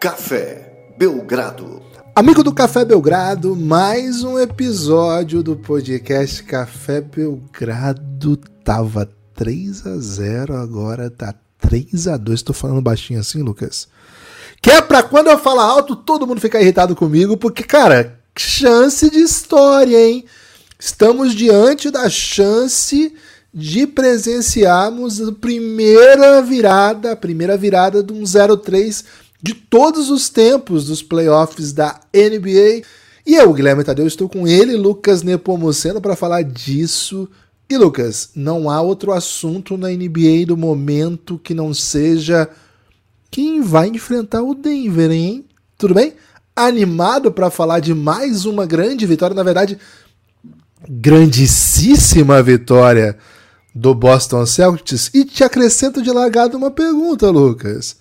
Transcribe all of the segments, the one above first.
Café Belgrado. Amigo do Café Belgrado, mais um episódio do podcast Café Belgrado. Tava 3 a 0 agora tá 3 a 2 Tô falando baixinho assim, Lucas? Que é pra quando eu falar alto, todo mundo ficar irritado comigo, porque, cara, chance de história, hein? Estamos diante da chance de presenciarmos a primeira virada, a primeira virada de um 0-3 de todos os tempos dos playoffs da NBA. E eu, Guilherme Tadeu, estou com ele, Lucas Nepomuceno, para falar disso. E Lucas, não há outro assunto na NBA do momento que não seja quem vai enfrentar o Denver, hein? Tudo bem? Animado para falar de mais uma grande vitória, na verdade, grandíssima vitória do Boston Celtics. E te acrescento de largado uma pergunta, Lucas.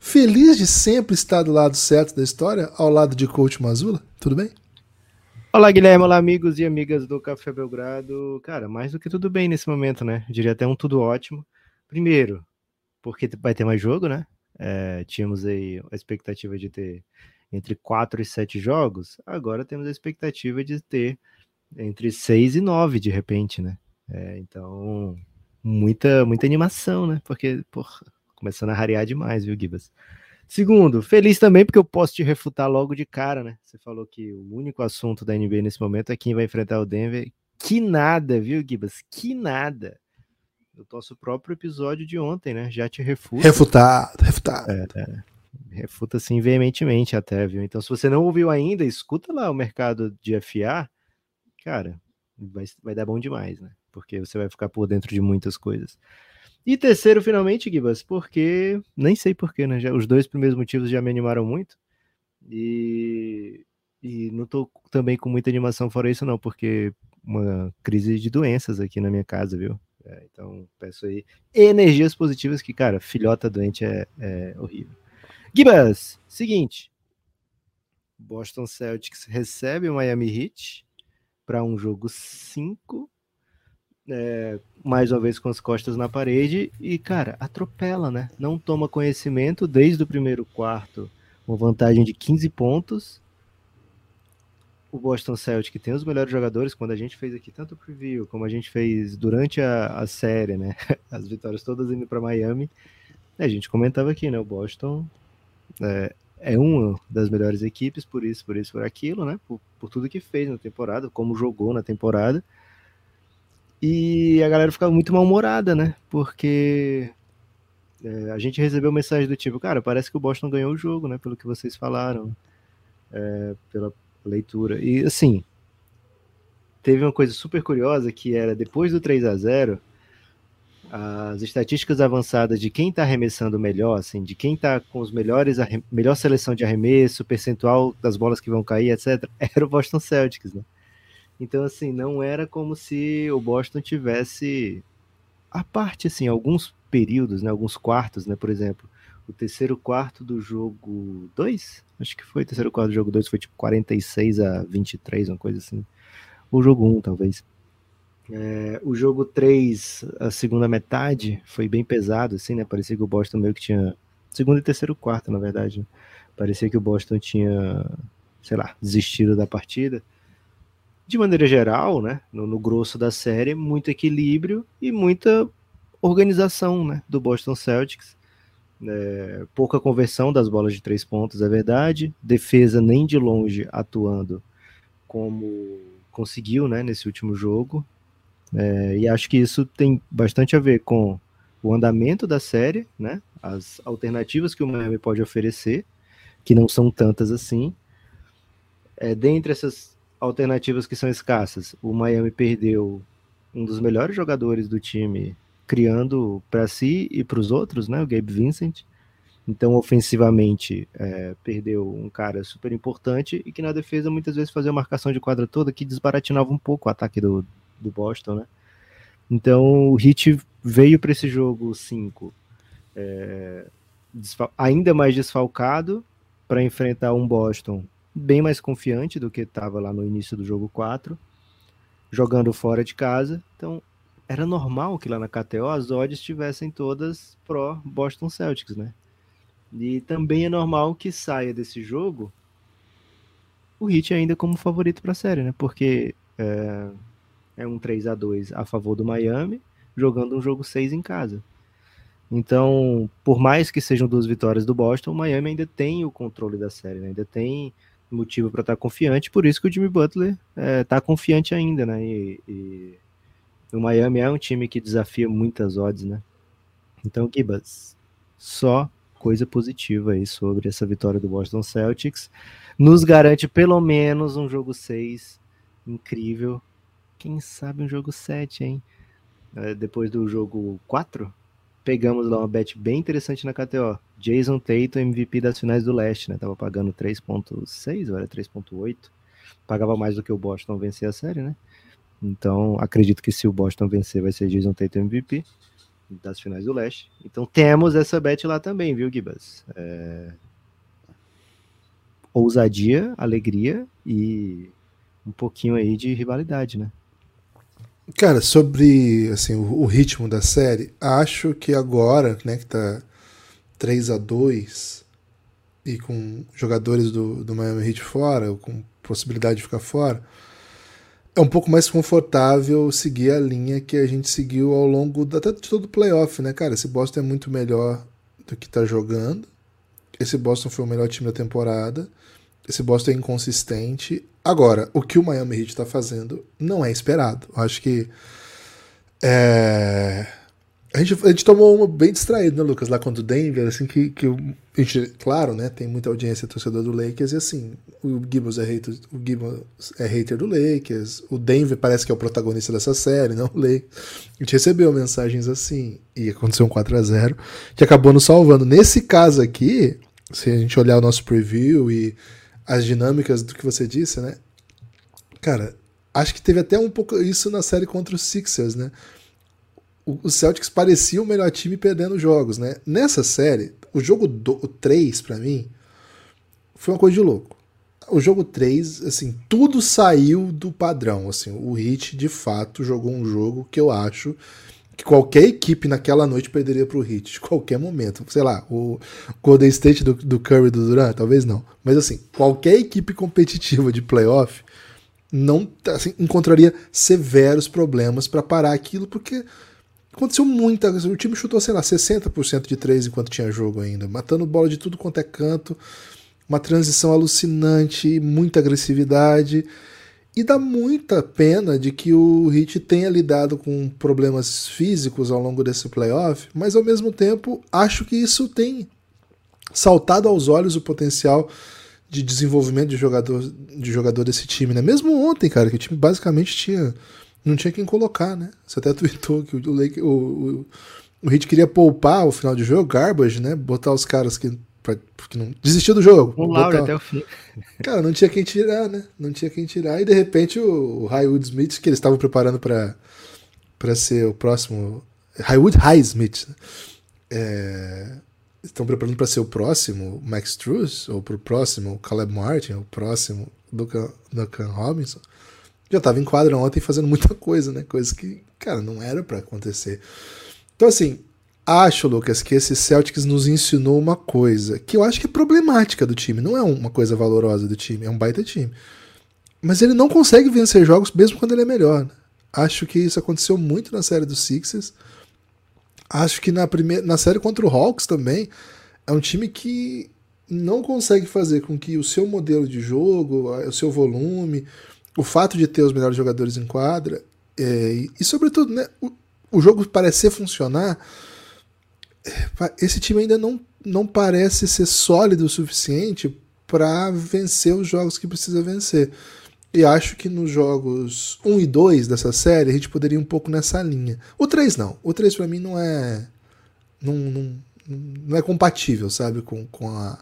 Feliz de sempre estar do lado certo da história, ao lado de Coach Mazula? Tudo bem? Olá, Guilherme. Olá, amigos e amigas do Café Belgrado. Cara, mais do que tudo bem nesse momento, né? Eu diria até um tudo ótimo. Primeiro, porque vai ter mais jogo, né? É, tínhamos aí a expectativa de ter entre 4 e 7 jogos, agora temos a expectativa de ter entre 6 e 9 de repente, né? É, então, muita, muita animação, né? Porque, porra, começando a rarear demais, viu, Gibas? Segundo, feliz também porque eu posso te refutar logo de cara, né? Você falou que o único assunto da NBA nesse momento é quem vai enfrentar o Denver. Que nada, viu, Gibas? Que nada. O nosso próprio episódio de ontem, né? Já te refuta. Refutado, refutado. É, é. Refuta assim veementemente até, viu? Então, se você não ouviu ainda, escuta lá o mercado de FA. Cara, vai, vai dar bom demais, né? Porque você vai ficar por dentro de muitas coisas. E terceiro, finalmente, Gibas, porque nem sei porquê, né? Já, os dois primeiros motivos já me animaram muito. E, e não tô também com muita animação fora isso, não, porque uma crise de doenças aqui na minha casa, viu? É, então, peço aí energias positivas, que, cara, filhota doente é, é horrível. Gibas, seguinte. Boston Celtics recebe o Miami Heat para um jogo 5 é, mais uma vez com as costas na parede e, cara, atropela, né? Não toma conhecimento desde o primeiro quarto, uma vantagem de 15 pontos. O Boston Celtic tem os melhores jogadores, quando a gente fez aqui tanto o preview como a gente fez durante a, a série, né? As vitórias todas indo para Miami. A gente comentava aqui, né? O Boston é, é uma das melhores equipes, por isso, por isso, por aquilo, né? Por, por tudo que fez na temporada, como jogou na temporada. E a galera ficava muito mal-humorada, né? Porque é, a gente recebeu mensagem do tipo, cara, parece que o Boston ganhou o jogo, né? Pelo que vocês falaram, é, pela leitura. E assim, teve uma coisa super curiosa que era depois do 3 a 0 as estatísticas avançadas de quem está arremessando melhor, assim, de quem está com os melhores, melhor seleção de arremesso, percentual das bolas que vão cair, etc., era o Boston Celtics, né? Então, assim, não era como se o Boston tivesse a parte, assim, alguns períodos, né, alguns quartos, né, por exemplo, o terceiro quarto do jogo 2, acho que foi o terceiro quarto do jogo 2, foi tipo 46 a 23, uma coisa assim. O jogo 1, um, talvez. É, o jogo 3, a segunda metade, foi bem pesado, assim, né? Parecia que o Boston meio que tinha. Segundo e terceiro quarto, na verdade. Né? Parecia que o Boston tinha, sei lá, desistido da partida de maneira geral, né, no, no, grosso da série, muito equilíbrio e muita organização né, do Boston Celtics. É, pouca conversão das bolas de três pontos, é verdade. Defesa nem de longe atuando como conseguiu né, nesse último jogo. É, e acho que isso tem bastante a ver com o andamento da série, né, as alternativas que o Miami pode oferecer, que não são tantas assim. É, dentre essas alternativas que são escassas. O Miami perdeu um dos melhores jogadores do time, criando para si e para os outros, né? O Gabe Vincent. Então, ofensivamente, é, perdeu um cara super importante e que na defesa muitas vezes fazia marcação de quadra toda que desbaratinava um pouco o ataque do, do Boston, né? Então, o Heat veio para esse jogo 5 é, ainda mais desfalcado para enfrentar um Boston bem mais confiante do que estava lá no início do jogo 4, jogando fora de casa. Então, era normal que lá na KTO as odds estivessem todas pró Boston Celtics, né? E também é normal que saia desse jogo o Heat ainda como favorito para a série, né? Porque é, é um 3 a 2 a favor do Miami, jogando um jogo 6 em casa. Então, por mais que sejam duas vitórias do Boston, o Miami ainda tem o controle da série, né? ainda tem motivo para estar tá confiante, por isso que o Jimmy Butler está é, confiante ainda, né? E, e, o Miami é um time que desafia muitas odds, né? Então, Gibas, só coisa positiva aí sobre essa vitória do Boston Celtics. Nos garante pelo menos um jogo 6 incrível. Quem sabe um jogo 7, hein? É, depois do jogo 4, pegamos lá uma bet bem interessante na KTO. Jason Tatum, MVP das finais do leste, né? Tava pagando 3.6 ou era 3.8. Pagava mais do que o Boston vencer a série, né? Então, acredito que se o Boston vencer, vai ser Jason Tatum MVP das finais do leste. Então, temos essa bet lá também, viu, Gibas? É... Ousadia, alegria e um pouquinho aí de rivalidade, né? Cara, sobre assim, o, ritmo da série, acho que agora, né, que tá 3 a 2 e com jogadores do, do Miami Heat fora, com possibilidade de ficar fora, é um pouco mais confortável seguir a linha que a gente seguiu ao longo da, até de todo o playoff, né, cara? Esse Boston é muito melhor do que tá jogando. Esse Boston foi o melhor time da temporada. Esse Boston é inconsistente. Agora, o que o Miami Heat está fazendo não é esperado. Eu acho que. É... A, gente, a gente tomou uma bem distraído, né, Lucas? Lá contra o Denver, assim, que, que a gente, claro, né? Tem muita audiência torcedor do Lakers, e assim, o Gibbons é hater, o Gibbons é hater do Lakers, o Denver parece que é o protagonista dessa série, não o Lakers. A gente recebeu mensagens assim, e aconteceu um 4 a 0 que acabou nos salvando. Nesse caso aqui, se a gente olhar o nosso preview e as dinâmicas do que você disse, né? Cara, acho que teve até um pouco isso na série contra os Sixers, né? O, Celtics parecia o melhor time perdendo jogos, né? Nessa série, o jogo 3, para mim, foi uma coisa de louco. O jogo 3, assim, tudo saiu do padrão, assim, o Heat de fato jogou um jogo que eu acho que qualquer equipe naquela noite perderia para o Heat, de qualquer momento. Sei lá, o Golden State do, do Curry do Durant, talvez não. Mas assim, qualquer equipe competitiva de playoff não assim, encontraria severos problemas para parar aquilo, porque aconteceu muita O time chutou, sei lá, 60% de três enquanto tinha jogo ainda, matando bola de tudo quanto é canto, uma transição alucinante, muita agressividade. E dá muita pena de que o Heat tenha lidado com problemas físicos ao longo desse playoff, mas ao mesmo tempo acho que isso tem saltado aos olhos o potencial de desenvolvimento de jogador, de jogador desse time, né? Mesmo ontem, cara, que o time basicamente tinha não tinha quem colocar, né? Você até tweetou que o, Lake, o, o, o Heat queria poupar o final de jogo, garbage, né? Botar os caras que porque não desistiu do jogo. Um Laura até o fim. Cara, não tinha quem tirar, né? Não tinha quem tirar. E de repente o, o Highwood Smith, que eles estavam preparando para para ser o próximo. Highwood High Smith. Né? É, estão preparando para ser o próximo Max Truss, ou para o próximo Caleb Martin, o próximo Duncan, Duncan Robinson. Já estava em quadra ontem fazendo muita coisa, né? Coisa que, cara, não era para acontecer. Então, assim, acho, Lucas, que esse Celtics nos ensinou uma coisa que eu acho que é problemática do time. Não é uma coisa valorosa do time, é um baita time. Mas ele não consegue vencer jogos mesmo quando ele é melhor. Né? Acho que isso aconteceu muito na série dos Sixers. Acho que na, primeira, na série contra o Hawks também é um time que não consegue fazer com que o seu modelo de jogo, o seu volume, o fato de ter os melhores jogadores em quadra, é, e sobretudo, né, o, o jogo parecer funcionar esse time ainda não, não parece ser sólido o suficiente para vencer os jogos que precisa vencer. E acho que nos jogos 1 e 2 dessa série a gente poderia ir um pouco nessa linha. O 3 não. O 3 para mim não é. Não, não, não é compatível, sabe? Com, com, a,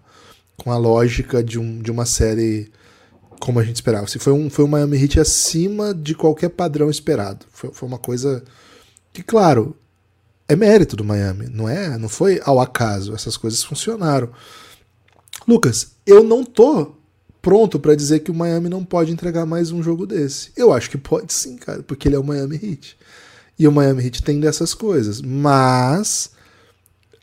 com a lógica de, um, de uma série como a gente esperava. Se foi um, foi um Miami Heat acima de qualquer padrão esperado. Foi, foi uma coisa que, claro, é mérito do Miami, não é? Não foi ao acaso, essas coisas funcionaram. Lucas, eu não tô pronto para dizer que o Miami não pode entregar mais um jogo desse. Eu acho que pode sim, cara, porque ele é o Miami Heat. E o Miami Heat tem dessas coisas, mas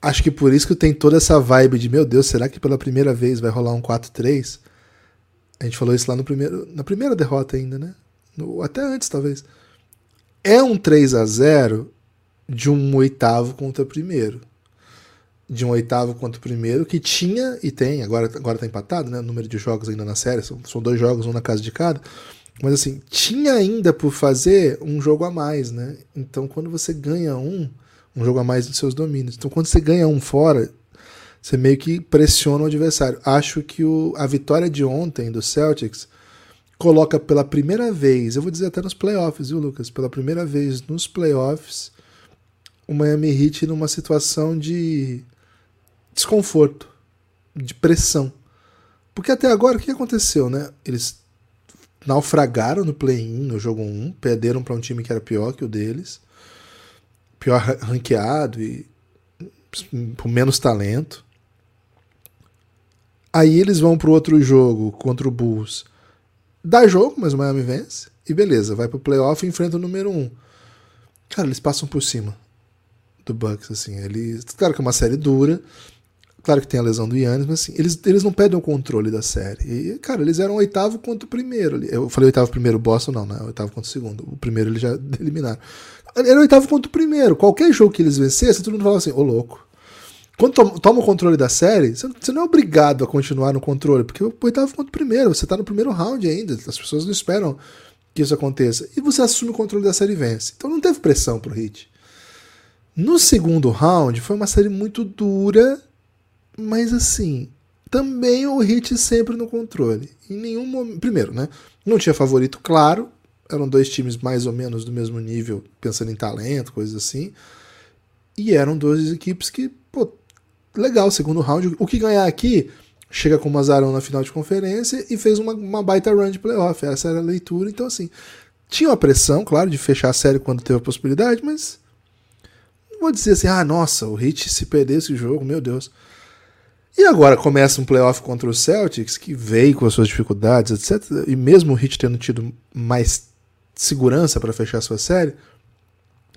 acho que por isso que tem toda essa vibe de, meu Deus, será que pela primeira vez vai rolar um 4-3? A gente falou isso lá no primeiro, na primeira derrota ainda, né? No, até antes, talvez. É um 3 a 0 de um oitavo contra primeiro. De um oitavo contra o primeiro, que tinha e tem, agora, agora tá empatado, né? O número de jogos ainda na série, são, são dois jogos, um na casa de cada. Mas assim, tinha ainda por fazer um jogo a mais, né? Então quando você ganha um, um jogo a mais dos seus domínios. Então quando você ganha um fora, você meio que pressiona o adversário. Acho que o, a vitória de ontem do Celtics coloca pela primeira vez, eu vou dizer até nos playoffs, viu, Lucas? Pela primeira vez nos playoffs, o Miami Heat numa situação de desconforto, de pressão. Porque até agora o que aconteceu, né? Eles naufragaram no play-in no jogo 1, perderam para um time que era pior que o deles, pior ranqueado e com menos talento. Aí eles vão pro outro jogo contra o Bulls. Dá jogo, mas o Miami vence. E beleza, vai pro playoff e enfrenta o número 1. Um. Cara, eles passam por cima do Bucks, assim. Eles, claro que é uma série dura. Claro que tem a lesão do Yannis, mas assim, eles, eles não perdem o controle da série. E, cara, eles eram oitavo contra o primeiro. Eu falei oitavo primeiro, Boston não, né? Oitavo contra o segundo. O primeiro eles já eliminaram. Era oitavo contra o primeiro. Qualquer jogo que eles vencessem, todo mundo falava assim, ô louco. Quando toma, o controle da série, você não é obrigado a continuar no controle, porque o oitavo contra o primeiro, você tá no primeiro round ainda, as pessoas não esperam que isso aconteça. E você assume o controle da série e vence. Então não teve pressão pro Hit. No segundo round, foi uma série muito dura, mas assim, também o Hit sempre no controle. Em nenhum momento. Primeiro, né? Não tinha favorito claro, eram dois times mais ou menos do mesmo nível, pensando em talento, coisas assim. E eram duas equipes que, pô, legal, segundo round. O que ganhar aqui chega com o Mazarão na final de conferência e fez uma, uma baita run de playoff. Essa era a leitura. Então, assim, tinha uma pressão, claro, de fechar a série quando teve a possibilidade, mas não vou dizer assim, ah, nossa, o Heat se perder esse jogo, meu Deus. E agora começa um playoff contra o Celtics, que veio com as suas dificuldades, etc. E mesmo o Heat tendo tido mais segurança para fechar a sua série,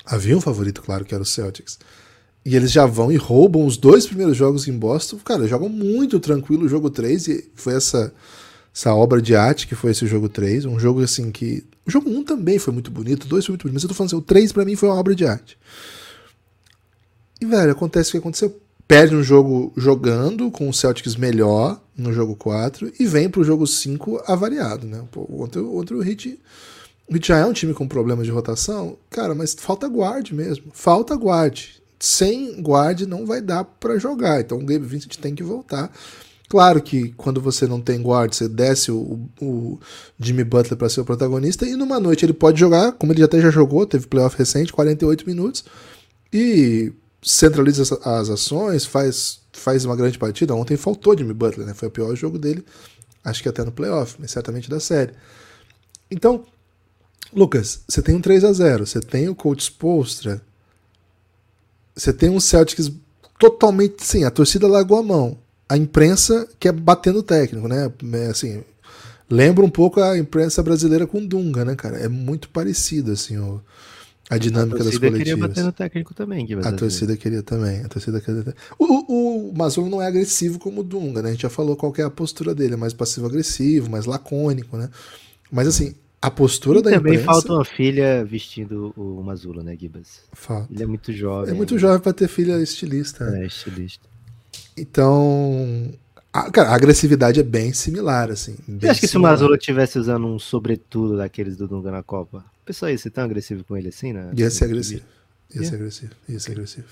havia um favorito, claro, que era o Celtics. E eles já vão e roubam os dois primeiros jogos em Boston. Cara, jogam muito tranquilo o jogo 3 e foi essa, essa obra de arte que foi esse jogo 3. Um jogo assim que. O jogo 1 também foi muito bonito, o 2 foi muito bonito, mas eu tô falando assim, o 3 para mim foi uma obra de arte. E, velho, acontece o que aconteceu. Perde um jogo jogando, com o Celtics melhor no jogo 4, e vem pro jogo 5 avariado, né? O outro, outro hit. O Hit já é um time com problemas de rotação, cara, mas falta guarde mesmo. Falta guarde sem guard não vai dar para jogar. Então o Gabe Vincent tem que voltar. Claro que quando você não tem guard, você desce o, o Jimmy Butler para ser o protagonista e numa noite ele pode jogar, como ele até já jogou, teve playoff recente, 48 minutos, e centraliza as, as ações, faz, faz uma grande partida. Ontem faltou Jimmy Butler, né? Foi o pior jogo dele, acho que até no playoff, mas certamente da série. Então, Lucas, você tem um 3 a 0 você tem o coach Spolstra, você tem um Celtics totalmente. Sim, a torcida largou a mão. A imprensa quer bater no técnico, né? É, assim, lembra um pouco a imprensa brasileira com Dunga, né, cara? É muito parecido, assim, o, a dinâmica das coletivas. A torcida queria bater no técnico também. Que a torcida queria também. A torcida queria... O, o, o não é agressivo como o Dunga, né? A gente já falou qual é a postura dele. É mais passivo-agressivo, mais lacônico, né? Mas, assim, a postura e da também imprensa... falta uma filha vestindo o Mazula, né, Gibas? Falta. Ele é muito jovem. É muito jovem para ter filha estilista. Né? É, estilista. Então, a, cara, a agressividade é bem similar, assim. Você acha que se o Mazula tivesse usando um sobretudo daqueles do Dunga na Copa, pessoal ia ser tão agressivo com ele assim, né? Ia ser agressivo. Ia ser agressivo. Ia ser agressivo.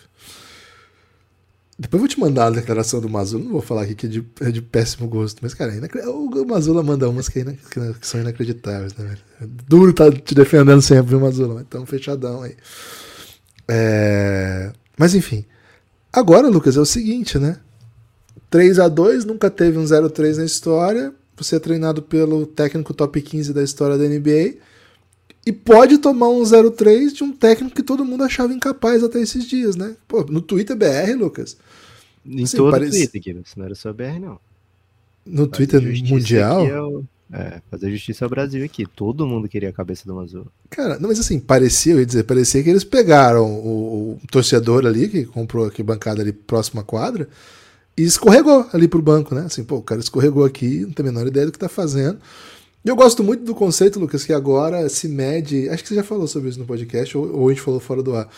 Depois eu vou te mandar a declaração do Mazula. Não vou falar aqui que é de, é de péssimo gosto. Mas, cara, é o Mazula manda umas que, é que, são inacreditáveis, né, velho? É duro tá te defendendo sempre, viu, Mazula? Mas tão fechadão aí. É... Mas, enfim. Agora, Lucas, é o seguinte, né? 3 a 2 nunca teve um 0-3 na história. Você é treinado pelo técnico top 15 da história da NBA e pode tomar um 0-3 de um técnico que todo mundo achava incapaz até esses dias, né? Pô, no Twitter BR, Lucas. Em assim, todo parece... Twitter, Guilherme. Não era só BR, não. No Twitter mundial? É o... É, fazer justiça ao Brasil aqui. Todo mundo queria a cabeça do Mazula. Cara, não, mas assim, parecia, eu ia dizer, parecia que eles pegaram o, o torcedor ali, que comprou aqui bancada ali próxima à quadra, e escorregou ali pro banco, né? Assim, pô, o cara escorregou aqui, não tem a menor ideia do que tá fazendo. E eu gosto muito do conceito, Lucas, que agora se mede. Acho que você já falou sobre isso no podcast, ou, ou a gente falou fora do ar.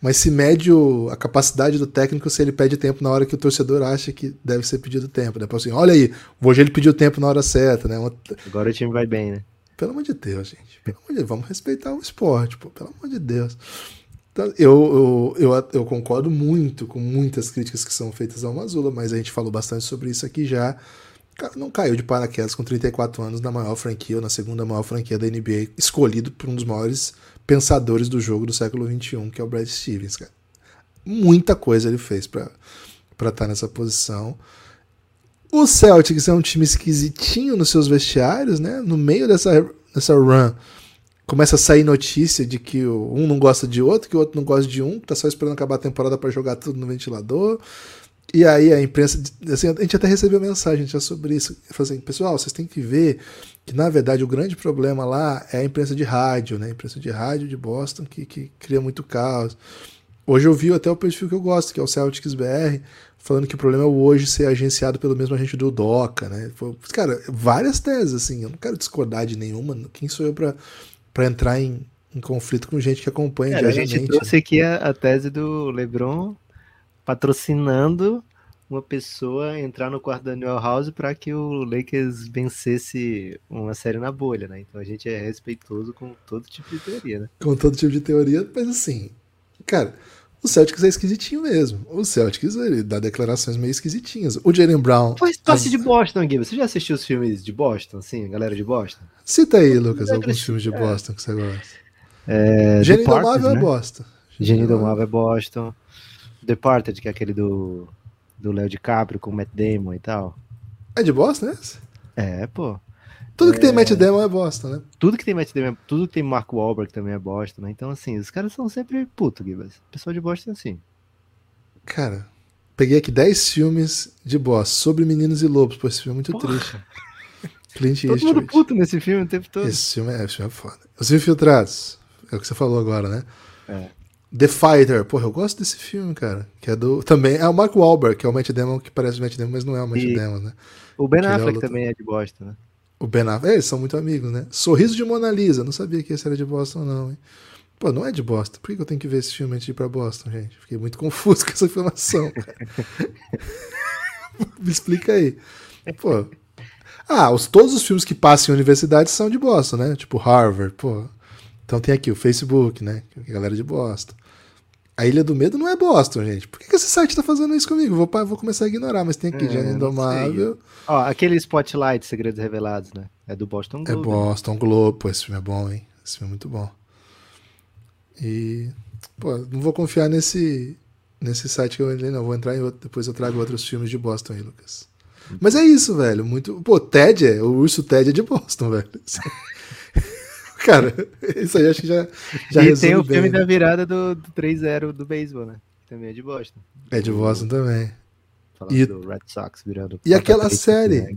Mas se mede o, a capacidade do técnico se ele pede tempo na hora que o torcedor acha que deve ser pedido tempo. Né? Assim, olha aí, hoje ele pediu tempo na hora certa, né? Uma... Agora o time vai bem, né? Pelo amor de Deus, gente. Pelo amor de Deus, vamos respeitar o esporte, pô. Pelo amor de Deus. Então, eu, eu, eu, eu, concordo muito com muitas críticas que são feitas ao Mazula, mas a gente falou bastante sobre isso aqui já. Não caiu de paraquedas com 34 anos na maior franquia, ou na segunda maior franquia da NBA, escolhido por um dos maiores pensadores do jogo do século XXI, que é o Brad Stevens, cara. Muita coisa ele fez para estar tá nessa posição. O Celtics é um time esquisitinho nos seus vestiários, né? No meio dessa, dessa run, começa a sair notícia de que um não gosta de outro, que o outro não gosta de um, que tá só esperando acabar a temporada para jogar tudo no ventilador. E aí a imprensa, assim, a gente até recebeu mensagem já sobre isso, falou assim, pessoal, vocês têm que ver que na verdade o grande problema lá é a imprensa de rádio, né? A imprensa de rádio de Boston que, que cria muito caos. Hoje eu vi até o perfil que eu gosto, que é o Celtics BR, falando que o problema é o hoje ser agenciado pelo mesmo agente do DOCA, né? Cara, várias teses, assim, eu não quero discordar de nenhuma, quem sou eu para entrar em, em, conflito com gente que acompanha Cara, diariamente. A gente trouxe aqui a, a tese do LeBron patrocinando uma pessoa entrar no quarto da New House para que o Lakers vencesse uma série na bolha, né? Então a gente é respeitoso com todo tipo de teoria, né? Com todo tipo de teoria, mas assim, cara, o Celtics é esquisitinho mesmo. O Celtics ele dá declarações meio esquisitinhas. O Jalen Brown. Pois passe as... de Boston, Gui. Você já assistiu os filmes de Boston, assim, galera de Boston? Cita aí, Lucas, alguns filmes de é. Boston que você gosta. É, Gênio Indomável né? é Boston. Gênio Indomável é Boston. Departed, que é aquele do do Léo DiCaprio com o Matt Damon e tal. É de Boston esse? É, pô. Tudo que tem é. Matt Damon é Boston, né? Tudo que tem Matt Damon, tudo que tem Mark Wahlberg também é Boston, né? Então, assim, os caras são sempre puto, Gibas. O pessoal de Boston é assim. Cara, peguei aqui 10 filmes de Boston sobre meninos e lobos. Pô, esse filme é muito Porra. triste. Clint Todo Eastwood. mundo puto nesse filme o tempo todo. Esse filme é, esse filme é foda. Os Infiltrados. É o que você falou agora, né? É. The Fighter. Porra, eu gosto desse filme, cara. Que é do. Também é o Mark Wahlberg, que é o Matt Damon, que parece o Matt Damon, mas não é o Matt e Damon, né? O Ben que Affleck é o também é de Boston, né? O Ben Affleck. É, eles são muito amigos, né? Sorriso de Mona Lisa. Não sabia que esse era de Boston, não, hein? Pô, não é de Boston. Por que eu tenho que ver esse filme antes de ir pra Boston, gente? Fiquei muito confuso com essa informação. Me explica aí. Pô. Ah, os, todos os filmes que passam em universidades são de Boston, né? Tipo Harvard, pô. Então tem aqui o Facebook, né? A galera de Boston. A Ilha do Medo não é Boston, gente. Por que, que esse site tá fazendo isso comigo? Vou, vou começar a ignorar, mas tem aqui é, Gênio Indomável. Ó, aquele Spotlight, Segredos Revelados, né? É do Boston é Globe. É Boston Globe. Pô, esse filme é bom, hein? Esse filme é muito bom. E, pô, não vou confiar nesse, nesse site que eu entrei, não. Vou entrar em outro, depois eu trago outros filmes de Boston aí, Lucas. Mas é isso, velho. Muito. Pô, Ted é. O urso Ted é de Boston, velho. Cara, isso aí acho que já, já E tem o bem, filme né? da virada do, do 3-0 do beisebol, né? Também é de Boston. É de Boston também. Falando e, do Red Sox virando. E aquela série.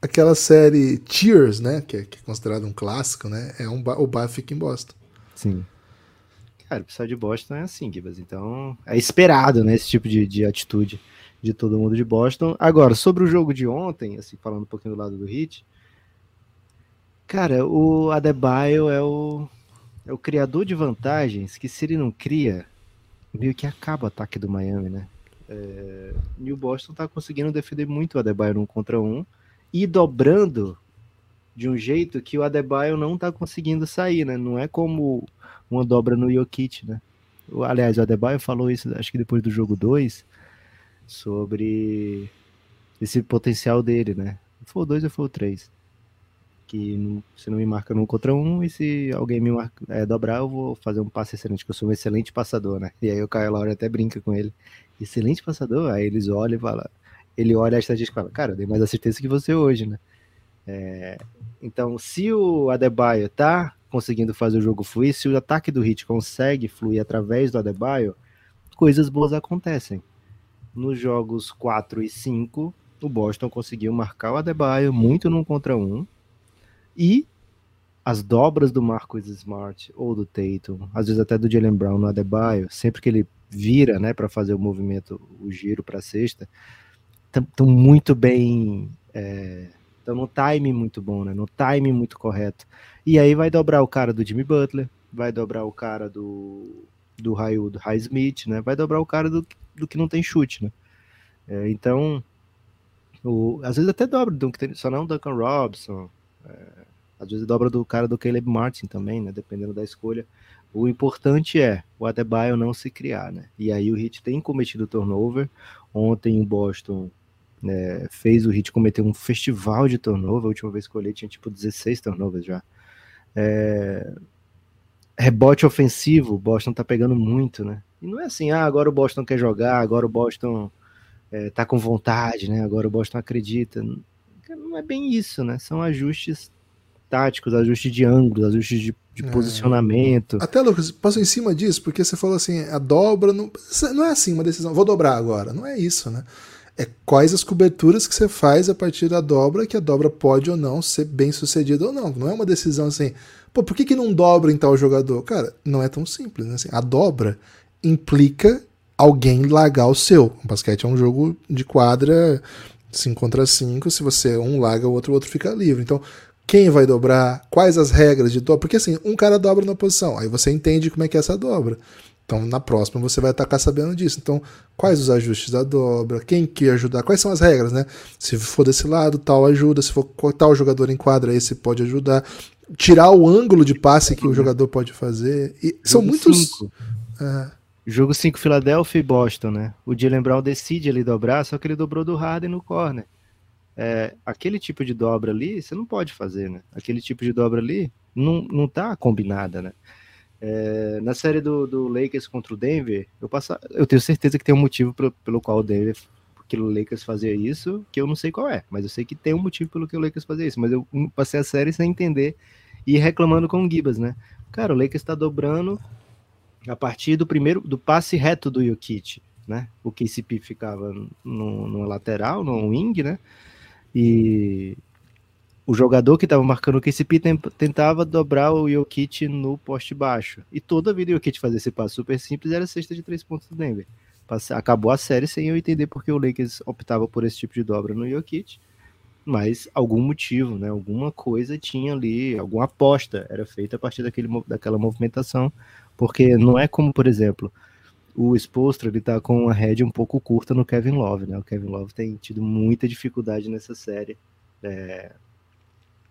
Aquela série Cheers, né? Que é, que é considerado um clássico, né? É um, o bar fica em Boston. Sim. Cara, o pessoal de Boston é assim, Gibas. Então, é esperado, né? Esse tipo de, de atitude de todo mundo de Boston. Agora, sobre o jogo de ontem, assim, falando um pouquinho do lado do Hit, Cara, o Adebayo é o, é o criador de vantagens que se ele não cria, meio que acaba o ataque do Miami, né? É, e o Boston tá conseguindo defender muito o Adebayo um contra um e dobrando de um jeito que o Adebayo não tá conseguindo sair, né? Não é como uma dobra no Jokic, né? Aliás, o Adebayo falou isso, acho que depois do jogo 2, sobre esse potencial dele, né? Foi o 2 ou foi o 3? Que se não me marca num contra um, e se alguém me marca, é, dobrar, eu vou fazer um passe excelente, que eu sou um excelente passador, né? E aí o Caio Laura até brinca com ele. Excelente passador? Aí eles olham e falam, ele olha a estatística e fala, cara, eu dei mais assistência que você hoje, né? É, então, se o Adebayo tá conseguindo fazer o jogo fluir, se o ataque do Hit consegue fluir através do Adebayo, coisas boas acontecem. Nos jogos 4 e 5, o Boston conseguiu marcar o Adebayo muito num contra um, E as dobras do Marcus Smart ou do Tatum, às vezes até do Jalen Brown no Adebayo, sempre que ele vira, né, para fazer o movimento, o giro para a cesta, estão muito bem, estão é, no time muito bom, né, no time muito correto. E aí vai dobrar o cara do Jimmy Butler, vai dobrar o cara do do Raio do High Smith, né, vai dobrar o cara do, do que não tem chute, né. É, então, o, às vezes até dobra, só não Duncan Robson, é, às vezes dobra do cara do Caleb Martin também, né? Dependendo da escolha. O importante é o Adebayo não se criar, né? E aí o Heat tem cometido turnover. Ontem o Boston né, fez o Heat cometer um festival de turnover. A última vez que eu tinha tipo 16 turnovers já. É... Rebote ofensivo, o Boston tá pegando muito, né? E não é assim, ah, agora o Boston quer jogar, agora o Boston é, tá com vontade, né? Agora o Boston acredita. Não é bem isso, né? São ajustes táticos, ajustes de ângulos, ajustes de, de é. posicionamento. Até, Lucas, passa em cima disso, porque você falou assim, a dobra, não, não é assim uma decisão, vou dobrar agora. Não é isso, né? É quais as coberturas que você faz a partir da dobra, que a dobra pode ou não ser bem sucedida ou não. Não é uma decisão assim, pô, por que, que não dobra em tal jogador? Cara, não é tão simples, né? Assim, a dobra implica alguém largar o seu. O basquete é um jogo de quadra 5 contra 5, se você um larga o outro, o outro fica livre. Então, quem vai dobrar, quais as regras de dobra, porque assim, um cara dobra na posição, aí você entende como é que é essa dobra. Então, na próxima você vai atacar sabendo disso. Então, quais os ajustes da dobra, quem que ajudar, quais são as regras, né? Se for desse lado, tal ajuda, se for tal jogador em quadra, esse pode ajudar. Tirar o ângulo de passe que o jogador pode fazer. E são muitos. É. Jogo 5, Philadelphia e Boston, né? O Jalen Brown decide ele dobrar, só que ele dobrou do Harden no corner é, aquele tipo de dobra ali você não pode fazer, né? Aquele tipo de dobra ali não, não tá combinada, né? É, na série do, do Lakers contra o Denver, eu, passo, eu tenho certeza que tem um motivo pro, pelo qual o Denver, que o Lakers fazia isso, que eu não sei qual é, mas eu sei que tem um motivo pelo que o Lakers fazia isso, mas eu passei a série sem entender e reclamando com o Gibas, né? Cara, o Lakers está dobrando a partir do primeiro do passe reto do Jokic, né? O KCP ficava no, no lateral, no wing, né? E o jogador que estava marcando o KCP tentava dobrar o Jokic no poste baixo. E toda vida o Jokic fazia esse passo super simples era cesta de três pontos do Denver. Acabou a série sem eu entender porque o Lakers optava por esse tipo de dobra no Jokic. Mas algum motivo, né? Alguma coisa tinha ali, alguma aposta era feita a partir daquele, daquela movimentação. Porque não é como, por exemplo, o Expostra ele tá com uma head um pouco curta no Kevin Love, né? O Kevin Love tem tido muita dificuldade nessa série. É...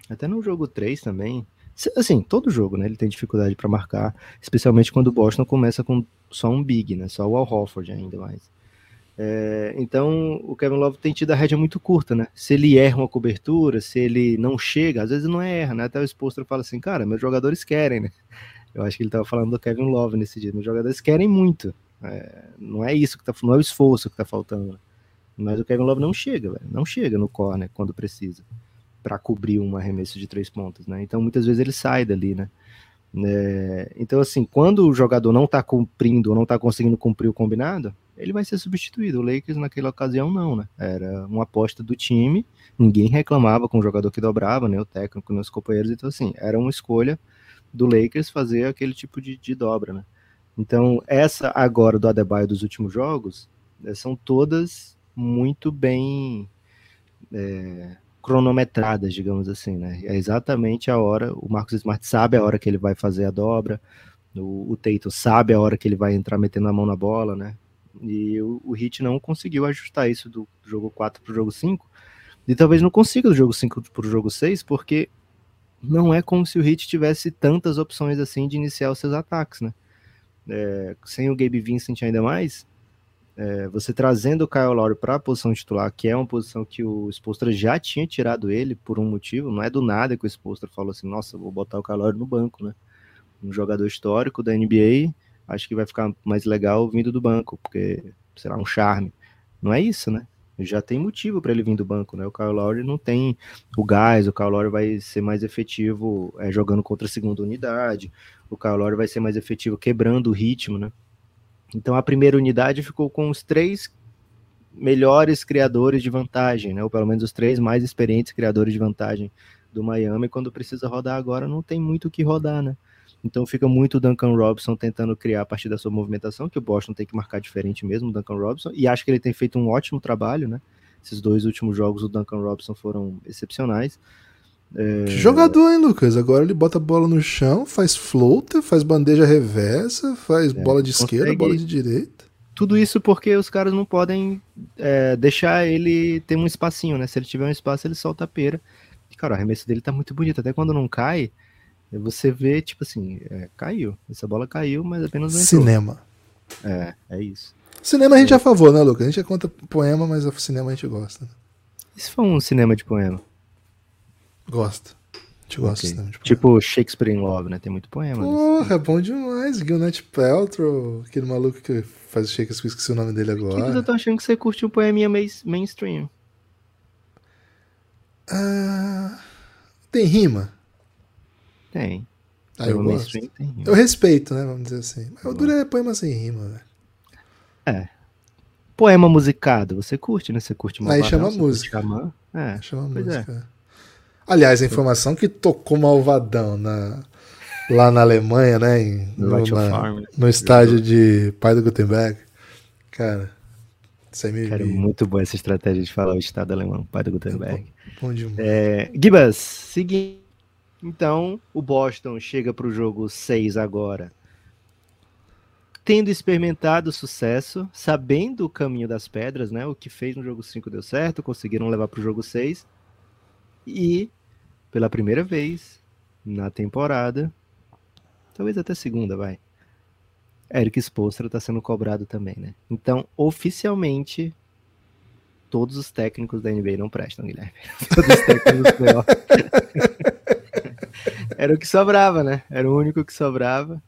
Até no jogo 3 também. Assim, todo jogo, né? Ele tem dificuldade para marcar, especialmente quando o Boston começa com só um big, né? Só o Al Horford ainda mais. É... então, o Kevin Love tem tido a rédea muito curta, né? Se ele erra uma cobertura, se ele não chega, às vezes não erra, né? Até o Expostra fala assim, cara, meus jogadores querem, né? Eu acho que ele tava falando do Kevin Love nesse dia. Meus jogadores querem muito. É, não é isso que tá, não é o esforço que tá faltando. Mas o Kevin Love não chega, véio, não chega no corner quando precisa para cobrir um arremesso de três pontos, né? Então muitas vezes ele sai dali, né? É, então assim, quando o jogador não tá cumprindo ou não tá conseguindo cumprir o combinado, ele vai ser substituído. O Lakers naquela ocasião não, né? Era uma aposta do time, ninguém reclamava com o jogador que dobrava, né? O técnico, nem os companheiros, então assim, era uma escolha do Lakers fazer aquele tipo de, de dobra, né? Então, essa agora do Adebayo dos últimos jogos né, são todas muito bem é, cronometradas, digamos assim, né? É exatamente a hora, o Marcos Smart sabe a hora que ele vai fazer a dobra, o, o Teito sabe a hora que ele vai entrar metendo a mão na bola, né? E o, o Hit não conseguiu ajustar isso do, do jogo 4 para o jogo 5, e talvez não consiga do jogo 5 para o jogo 6, porque não é como se o Hit tivesse tantas opções assim de iniciar os seus ataques, né? é, sem o Gabe Vincent ainda mais, é, você trazendo o Kyle Lowry para a posição titular, que é uma posição que o Spolstra já tinha tirado ele por um motivo, não é do nada que o Spolstra falou assim, nossa, vou botar o Kyle Lowry no banco, né? Um jogador histórico da NBA, acho que vai ficar mais legal vindo do banco, porque será um charme. Não é isso, né? Já tem motivo para ele vir do banco, né? O Kyle Lowry não tem o gás, o Kyle Lowry vai ser mais efetivo é, jogando contra a segunda unidade, o Kyle Lowry vai ser mais efetivo quebrando o ritmo, né? Então a primeira unidade ficou com os três melhores criadores de vantagem, né? Ou pelo menos os três mais experientes criadores de vantagem do Miami, quando precisa rodar agora, não tem muito o que rodar, né? Então fica muito o Duncan Robinson tentando criar a partir da sua movimentação, que o Boston tem que marcar diferente mesmo, o Duncan Robinson, e acho que ele tem feito um ótimo trabalho, né? Esses dois últimos jogos, o Duncan Robinson foram excepcionais. É... Jogador, hein, Lucas? Agora ele bota a bola no chão, faz floater, faz bandeja reversa, faz é, bola de esquerda, bola de direita. Tudo isso porque os caras não podem é, deixar ele ter um espacinho, né? Se ele tiver um espaço, ele solta a pera. E, cara, o arremesso dele tá muito bonito. Até quando não cai, você vê, tipo assim, é, caiu. Essa bola caiu, mas apenas não entrou. Cinema. É, é isso. Cinema a gente é. já favor, né, Lucas? A gente já conta poema, mas o cinema a gente gosta. Isso foi um cinema de poema? Gosto. A gente gosta okay. de Tipo Shakespeare in Love, né? Tem muito poema. Porra, é bom demais. Gwyneth Paltrow, aquele maluco que faz o Shakespeare, esqueci o nome dele agora. Que eu tô achando que você curte um poeminha mainstream. Ah, tem rima? Tem. Ah, eu, gosto. eu respeito, né? Vamos dizer assim. Mas o duro é poema sem rima, velho. É. Poema musicado, você curte, né? Você curte uma Aí chama música. É, chama é. música. É. Aliás, a informação que tocou Malvadão na, lá na Alemanha, né? Em, no, na, né? no estádio de Pai do Gutenberg. Cara, isso aí me Cara, muito boa essa estratégia de falar o estado alemão, Pai do Gutenberg. É bom, bom demais. É, Gibas, seguinte então, o Boston chega para o jogo 6 agora, tendo experimentado sucesso, sabendo o caminho das pedras, né? O que fez no jogo 5 deu certo, conseguiram levar para o jogo 6. E, pela primeira vez na temporada, talvez até segunda, vai. Eric Spoelstra está sendo cobrado também, né? Então, oficialmente, todos os técnicos da NBA não prestam, Guilherme. Todos os técnicos Era o que sobrava, né? Era o único que sobrava.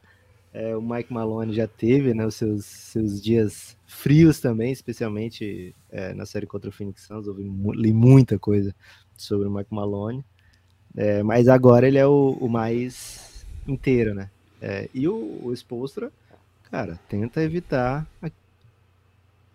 É, o Mike Malone já teve né, os seus, seus dias frios também, especialmente é, na série contra o Phoenix Suns. Ouvi li muita coisa sobre o Mike Malone. É, mas agora ele é o, o mais inteiro, né? É, e o, o Spolstra, cara, tenta evitar a,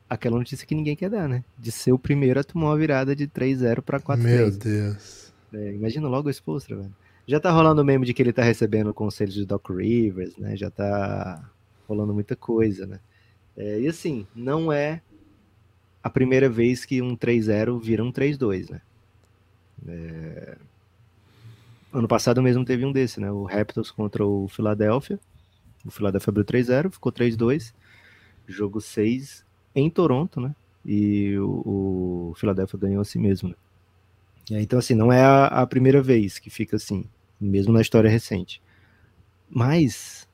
aquela notícia que ninguém quer dar, né? De ser o primeiro a tomar uma virada de 3-0 para 4-3. Meu Deus. É, imagina logo o Spolstra, velho. Já tá rolando o meme de que ele tá recebendo conselhos de Doc Rivers, né? Já tá rolando muita coisa, né? É, e assim, não é a primeira vez que um 3-0 vira um 3-2, né? É... Ano passado mesmo teve um desse, né? O Raptors contra o Philadelphia. O Philadelphia abriu 3-0, ficou 3-2. Jogo 6 em Toronto, né? E o, o Philadelphia ganhou assim mesmo, né? Então, assim, não é a, a primeira vez que fica assim mesmo na história recente. Mas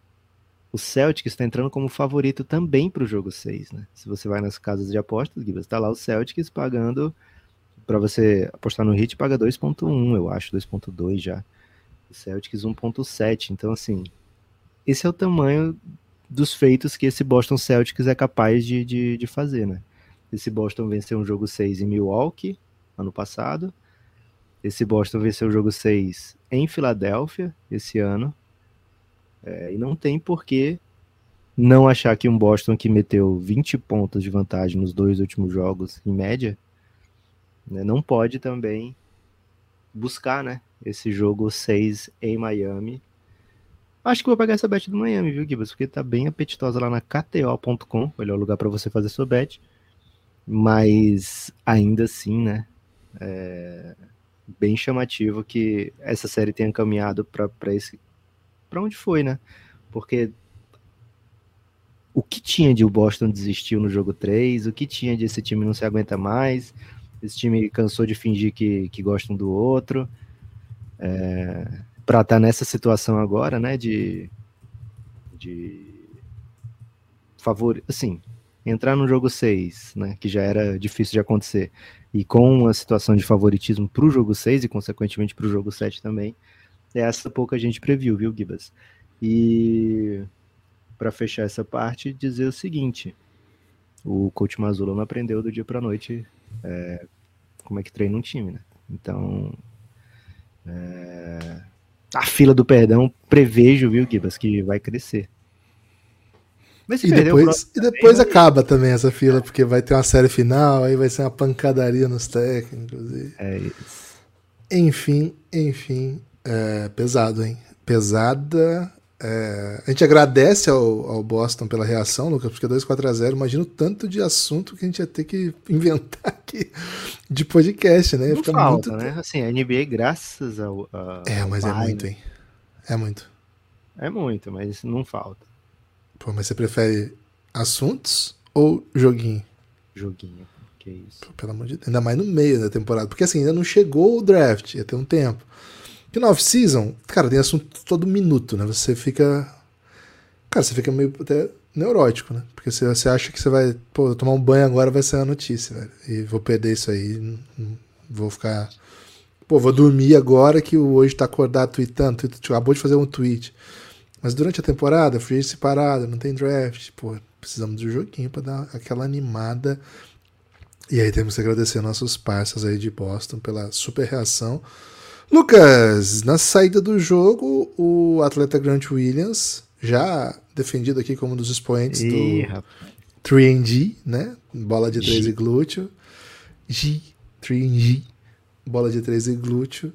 o Celtics está entrando como favorito também para o jogo 6, né? Se você vai nas casas de apostas, você está lá o Celtics pagando para você apostar no Hit paga 2.1, eu acho, 2.2 já. O Celtics 1.7, então assim, esse é o tamanho dos feitos que esse Boston Celtics é capaz de, de, de fazer, né? Esse Boston venceu um jogo 6 em Milwaukee ano passado, esse Boston venceu o jogo 6 em Filadélfia esse ano. É, e não tem por que não achar que um Boston que meteu 20 pontos de vantagem nos dois últimos jogos, em média, né, não pode também buscar né, esse jogo 6 em Miami. Acho que vou pegar essa bet do Miami, viu, Gibas? Porque tá bem apetitosa lá na KTO.com, melhor lugar para você fazer sua bet. Mas ainda assim, né? É bem chamativo que essa série tenha caminhado para esse para onde foi, né? Porque o que tinha de o Boston desistiu no jogo 3, o que tinha de esse time não se aguenta mais, esse time cansou de fingir que, que gostam do outro. É, para estar tá nessa situação agora, né, de, de favor, assim, entrar no jogo 6, né, que já era difícil de acontecer, e com uma situação de favoritismo para o jogo 6 e, consequentemente, para o jogo 7 também, essa pouca gente previu, viu, Gibas? E para fechar essa parte, dizer o seguinte: o coach Mazula não aprendeu do dia para noite é, como é que treina um time, né? Então, é, a fila do perdão prevejo, viu, Gibas, que vai crescer. Mas e depois, e depois também, acaba né? também essa fila, porque vai ter uma série final, aí vai ser uma pancadaria nos técnicos. E... É isso. Enfim, enfim, é, pesado, hein? Pesada. É, a gente agradece ao, ao, Boston pela reação, Lucas, porque 2-4-0, imagina o tanto de assunto que a gente ia ter que inventar aqui de podcast, né? Não falta, muito... né? Assim, a NBA, graças ao. É, mas é muito, hein? É muito. É muito, mas não falta. Pô, mas você prefere assuntos ou joguinho? Joguinho, que isso. Pô, pelo amor de Deus. Ainda mais no meio da temporada, porque assim, ainda não chegou o draft, ia ter um tempo. Porque no off-season, cara, tem assunto todo minuto, né? Você fica. Cara, você fica meio até neurótico, né? Porque você, você acha que você vai. Pô, tomar um banho agora vai ser a notícia, velho. E vou perder isso aí. Vou ficar. Pô, vou dormir agora que o hoje tá acordado tweetando. Acabou de fazer um tweet. Mas durante a temporada, free separado, não tem draft. Pô, precisamos do joguinho para dar aquela animada. E aí temos que agradecer nossos parceiros aí de Boston pela super reação. Lucas, na saída do jogo, o atleta Grant Williams, já defendido aqui como um dos expoentes Ih, do 3G, né? Bola de 3 e glúteo. G, 3G, bola de 3 e glúteo.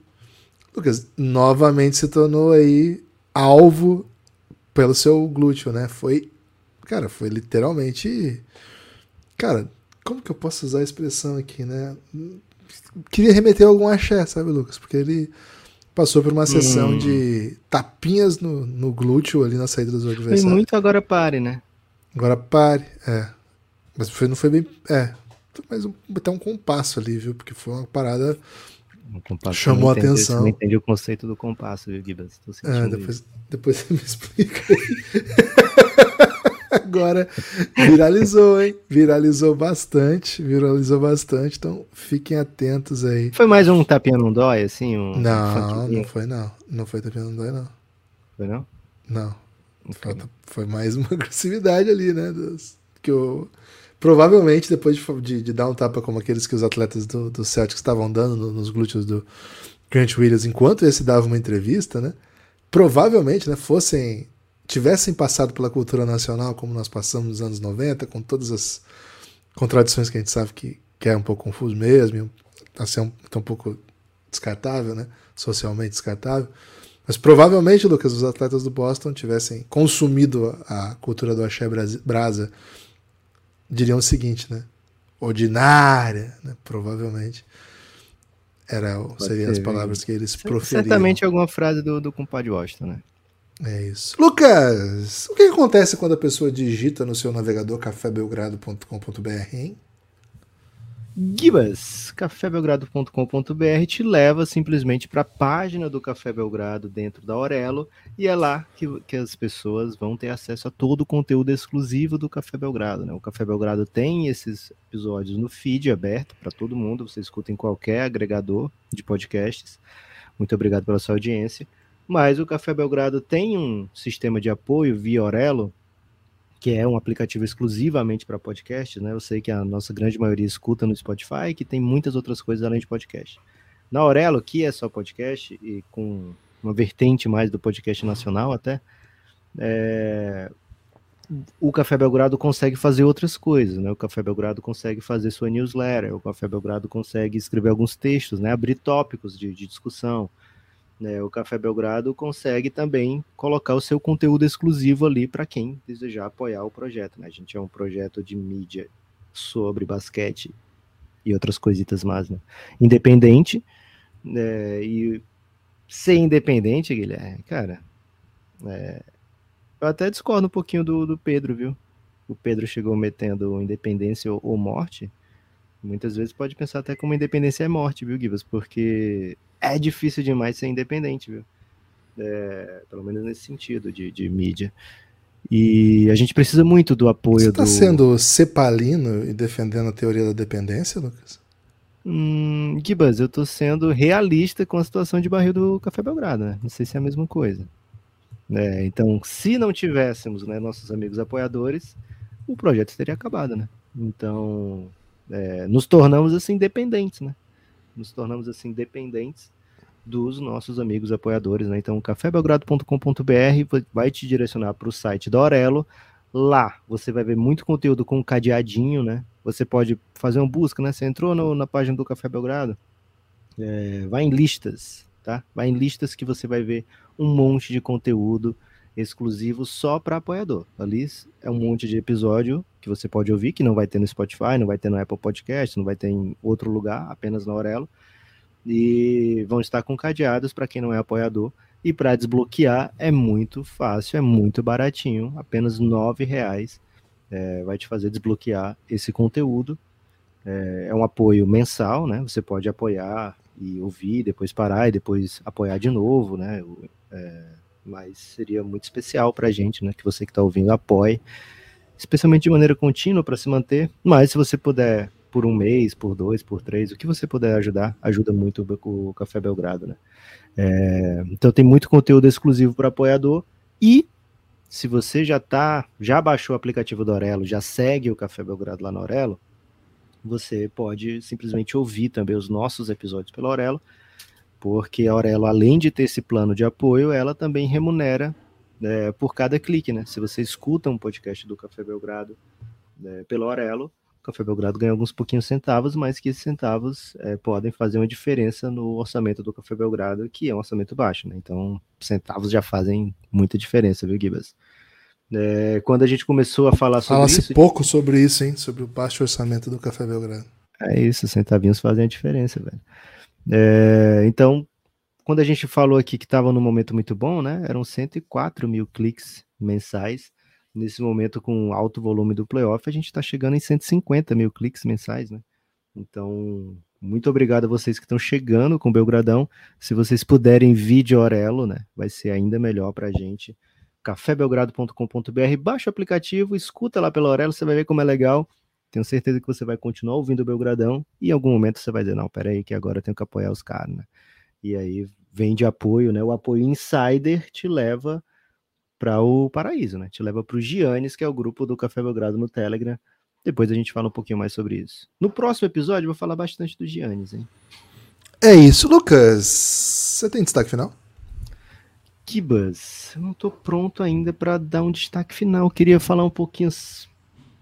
Lucas, novamente se tornou aí alvo pelo seu glúteo, né? Foi, cara, foi literalmente. Cara, como que eu posso usar a expressão aqui, né? queria remeter algum axé, sabe, Lucas? Porque ele passou por uma sessão hum. de tapinhas no, no glúteo ali na saída dos adversários. Foi muito agora pare, né? Agora pare, é. Mas foi, não foi bem. É. Mais um, até um compasso ali, viu? Porque foi uma parada. Um compasso chamou a atenção. Você não entende o conceito do compasso, viu, Gibas? É, depois, depois você me explica. Agora viralizou, hein? Viralizou bastante, viralizou bastante, então fiquem atentos aí. Foi mais um tapinha não dói, assim? Um não, não foi não. Não foi tapinha não dói, não. Foi não? Não. Foi, foi mais uma agressividade ali, né? Dos, que eu, provavelmente depois de, de, de, dar um tapa como aqueles que os atletas do, do Celtics estavam dando no, nos glúteos do Grant Williams enquanto esse dava uma entrevista, né? Provavelmente, né, fossem tivessem passado pela cultura nacional como nós passamos nos anos 90, com todas as contradições que a gente sabe que, que é um pouco confuso mesmo, assim, um, um pouco descartável, né? socialmente descartável. Mas provavelmente, Lucas, os atletas do Boston tivessem consumido a cultura do axé brasa, diriam o seguinte, né? Ordinária, né? provavelmente. Era, seriam as palavras que eles proferiam. Certamente alguma frase do, do compadre Washington, né? É isso. Lucas, o que acontece quando a pessoa digita no seu navegador cafébelgrado.com.br, hein? Gibas, cafébelgrado.com.br te leva simplesmente para a página do Café Belgrado dentro da Aurelo e é lá que, que as pessoas vão ter acesso a todo o conteúdo exclusivo do Café Belgrado. Né? O Café Belgrado tem esses episódios no feed aberto para todo mundo, você escuta em qualquer agregador de podcasts. Muito obrigado pela sua audiência. Mas o Café Belgrado tem um sistema de apoio via Orelo, que é um aplicativo exclusivamente para podcast, né? Eu sei que a nossa grande maioria escuta no Spotify, que tem muitas outras coisas além de podcast. Na Orelo, que é só podcast, e com uma vertente mais do podcast nacional até, é... o Café Belgrado consegue fazer outras coisas, né? O Café Belgrado consegue fazer sua newsletter, o Café Belgrado consegue escrever alguns textos, né? Abrir tópicos de, de discussão, né, o Café Belgrado consegue também colocar o seu conteúdo exclusivo ali para quem desejar apoiar o projeto. Né? A gente é um projeto de mídia sobre basquete e outras coisitas mais, né? Independente. Né, e ser independente, Guilherme, cara, é, eu até discordo um pouquinho do, do Pedro, viu? O Pedro chegou metendo independência ou, ou morte. Muitas vezes pode pensar até como independência é morte, viu, Givas? Porque é difícil demais ser independente, viu? É, pelo menos nesse sentido de, de mídia. E a gente precisa muito do apoio Você está do... sendo cepalino e defendendo a teoria da dependência, Lucas? Hum, Gibas, eu estou sendo realista com a situação de barril do Café Belgrado, né? Não sei se é a mesma coisa. É, então, se não tivéssemos né, nossos amigos apoiadores, o projeto teria acabado, né? Então, é, nos tornamos assim dependentes, né? nos tornamos assim dependentes dos nossos amigos apoiadores, né? Então, cafébelgrado.com.br vai te direcionar para o site da Aurelo. Lá você vai ver muito conteúdo com cadeadinho, né? Você pode fazer uma busca, né? Você entrou no, na página do Café Belgrado, É, vai em listas, tá? Vai em listas que você vai ver um monte de conteúdo exclusivo só para apoiador. Ali é um monte de episódio que você pode ouvir, que não vai ter no Spotify, não vai ter no Apple Podcast, não vai ter em outro lugar, apenas na Aurelo. E vão estar com cadeados para quem não é apoiador. E para desbloquear é muito fácil, é muito baratinho, apenas R$ reais é, vai te fazer desbloquear esse conteúdo. É, é, um apoio mensal, né? Você pode apoiar e ouvir, depois parar e depois apoiar de novo, né? É, mas seria muito especial para a gente, né? Que você que está ouvindo apoie, especialmente de maneira contínua para se manter. Mas se você puder por um mês, por dois, por três, o que você puder ajudar, ajuda muito o Café Belgrado, né? É, então tem muito conteúdo exclusivo para apoiador e se você já tá, já baixou o aplicativo do Aurelo, já segue o Café Belgrado lá no Aurelo, você pode simplesmente ouvir também os nossos episódios pelo Aurelo porque a Aurelo, além de ter esse plano de apoio, ela também remunera é, por cada clique, né? Se você escuta um podcast do Café Belgrado é, pelo Aurelo, o Café Belgrado ganha alguns pouquinhos centavos, mas que esses centavos é, podem fazer uma diferença no orçamento do Café Belgrado, que é um orçamento baixo, né? Então, centavos já fazem muita diferença, viu, Gibas? É, quando a gente começou a falar sobre Fala-se isso... pouco sobre isso, hein? Sobre o baixo orçamento do Café Belgrado. É isso, centavinhos fazem a diferença, velho. É, então, quando a gente falou aqui que estava num momento muito bom, né? Eram 104 mil cliques mensais. Nesse momento, com alto volume do playoff, a gente está chegando em 150 mil cliques mensais, né? Então, muito obrigado a vocês que estão chegando com o Belgradão. Se vocês puderem vir de Orelo, né? Vai ser ainda melhor para a gente. cafébelgrado.com.br, baixa o aplicativo, escuta lá pela Orelo, você vai ver como é legal. Tenho certeza que você vai continuar ouvindo o Belgradão e em algum momento você vai dizer, não, peraí, que agora eu tenho que apoiar os caras, né? E aí vem de apoio, né? O apoio insider te leva para o paraíso, né? Te leva para o Giannis, que é o grupo do Café Belgrado no Telegram. Depois a gente fala um pouquinho mais sobre isso. No próximo episódio eu vou falar bastante do Giannis, hein? É isso, Lucas. Você tem destaque final? Kibas, eu não tô pronto ainda para dar um destaque final. Eu queria falar um pouquinho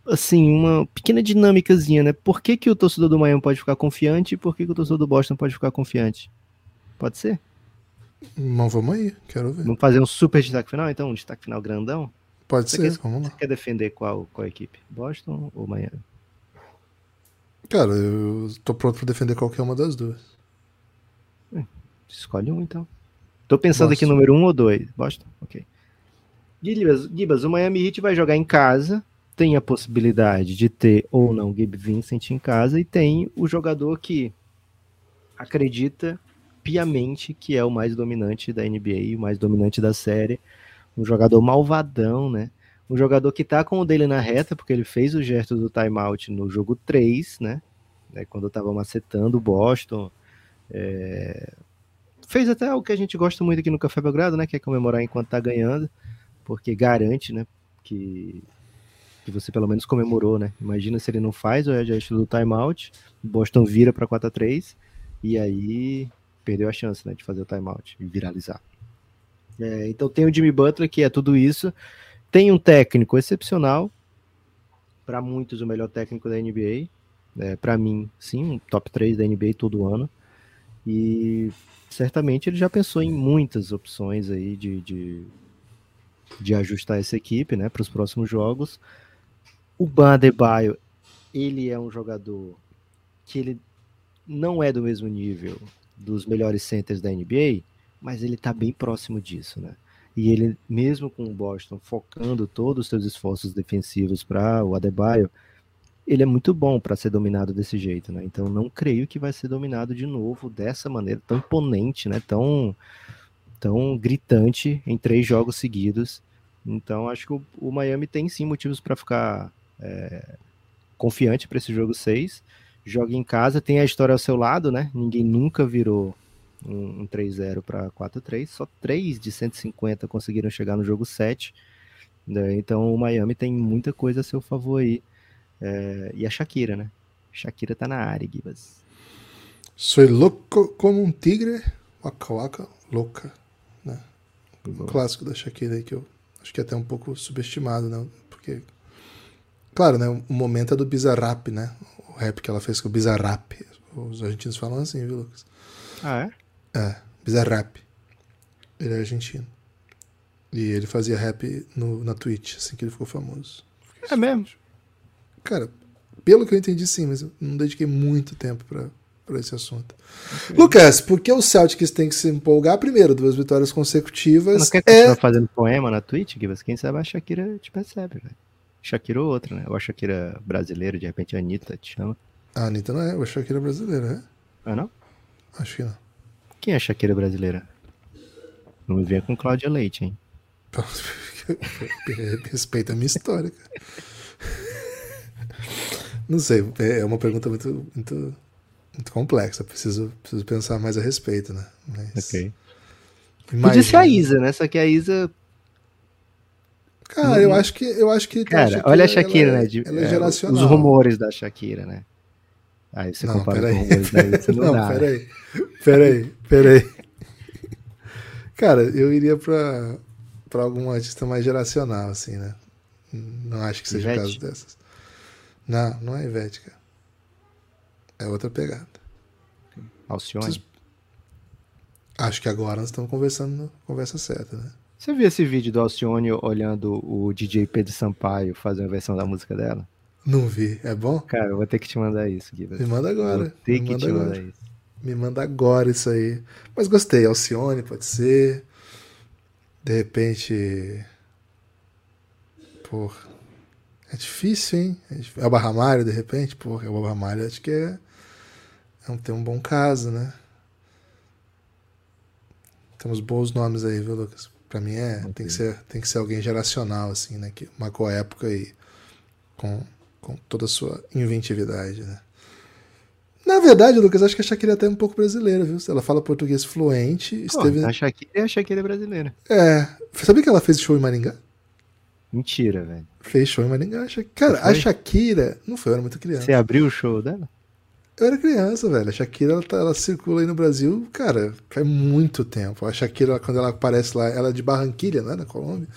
assim, uma pequena dinâmicazinha, né? Por que, que o torcedor do Miami pode ficar confiante e por que, que o torcedor do Boston pode ficar confiante? Pode ser? Não, vamos aí, quero ver. Vamos fazer um super destaque final, então? Um destaque final grandão? Pode você ser, quer, vamos lá. Você quer defender qual, qual equipe? Boston ou Miami? Cara, eu tô pronto pra defender qualquer uma das duas. Hum, escolhe um, então. Tô pensando Boston. aqui número um ou dois. Boston? Ok. Gibas, Gibas, o Miami Heat vai jogar em casa tem a possibilidade de ter ou não Gabe Vincent em casa e tem o jogador que acredita piamente que é o mais dominante da NBA, o mais dominante da série, um jogador malvadão, né? Um jogador que tá com o dele na reta, porque ele fez o gesto do timeout no jogo 3, né? É, quando tava macetando o Boston. É... Fez até o que a gente gosta muito aqui no Café Belgrado, né? Que é comemorar enquanto tá ganhando, porque garante, né? Que que você pelo menos comemorou, né? Imagina se ele não faz o reajuste do timeout, Boston vira para 4 a 3 e aí perdeu a chance, né, de fazer o timeout e viralizar. É, então tem o Jimmy Butler que é tudo isso, tem um técnico excepcional, para muitos o melhor técnico da NBA, é, para mim, sim, um top 3 da NBA todo ano. E certamente ele já pensou em muitas opções aí de, de, de ajustar essa equipe né, para os próximos jogos. O Badebaio, ele é um jogador que ele não é do mesmo nível dos melhores centers da NBA, mas ele tá bem próximo disso, né? E ele, mesmo com o Boston focando todos os seus esforços defensivos para o Adebayo, ele é muito bom para ser dominado desse jeito, né? Então não creio que vai ser dominado de novo dessa maneira tão imponente, né? Tão tão gritante em três jogos seguidos. Então acho que o, o Miami tem sim motivos para ficar é, confiante para esse jogo 6. Joga em casa, tem a história ao seu lado, né? Ninguém nunca virou um, um 3-0 para 4-3. Só 3 de 150 conseguiram chegar no jogo 7. Né? Então o Miami tem muita coisa a seu favor aí. É, e a Shakira, né? Shakira tá na área, Gibas. Sou louco como um tigre, waka waka, louca, né? Um clássico da Shakira aí que eu acho que é até um pouco subestimado, né? Porque Claro, né? O momento é do Bizarrap, né? O rap que ela fez com o Bizarrap. Os argentinos falam assim, viu, Lucas? Ah, é? É, Bizarrap. Ele é argentino. E ele fazia rap no, na Twitch, assim que ele ficou famoso. É mesmo? Cara, pelo que eu entendi, sim, mas eu não dediquei muito tempo pra, pra esse assunto. Lucas, por que o Celtics tem que se empolgar? Primeiro, duas vitórias Não consecutivas. quer É, continuar fazendo poema na Twitch, Gibas? Quem sabe a Shakira te percebe, velho. Shakira ou outra, né? Ou a Shakira brasileira, de repente a Anitta te chama. A Anitta não é, eu achei que era brasileira, né? Ah, não? Acho que não. Quem é a Shakira brasileira? Não me venha com Cláudia Leite, hein? Respeita a minha história, cara. Não sei, é uma pergunta muito, muito, muito complexa. Preciso, preciso pensar mais a respeito, né? Mas, Ok. imagina. Podia ser a Isa, né? Só que a Isa. Cara, eu acho que eu acho que Cara, olha a Shakira, ela, né? de- ela é, é, geracional. Os rumores da Shakira, né? Aí você Não, compara com os peraí. rumores da Isa, não, Não, dá. peraí. Peraí, peraí. Cara, eu iria pra, pra algum artista mais geracional, assim, né? Não acho que seja o caso dessas. Não, não é Ivete, cara. É outra pegada. Alcione. Vocês- Acho que agora nós estamos conversando na conversa certa, né? Você viu esse vídeo do Alcione olhando o DJ Pedro Sampaio fazer uma versão da música dela? Não vi. É bom? Cara, eu vou ter que te mandar isso, Guilherme. Me manda agora. Vou ter Me que manda te agora. mandar isso. Me manda agora isso aí. Mas gostei. Alcione, pode ser. De repente. Porra. É difícil, hein? É difí- Elba Ramalho, de repente. Porra, Elba Ramalho acho que é. é um, tem um bom caso, né? Temos bons nomes aí, viu, Lucas? Pra mim é. Tem que, ser, tem que ser alguém geracional, assim, né? Que marcou a época e com, com toda a sua inventividade, né? Na verdade, Lucas, acho que a Shakira é até um pouco brasileira, viu? Ela fala português fluente, Pô, esteve. A Shakira é a Shakira brasileira. É. Sabia que ela fez show em Maringá? Mentira, velho. Fez show em Maringá. Cara, a Shakira. Não foi, eu era muito criança. Você abriu o show dela? Eu era criança, velho. A Shakira, ela, tá- ela circula aí no Brasil, cara, faz muito tempo. A Shakira, quando ela aparece lá, ela é de Barranquilha, né, na Colômbia.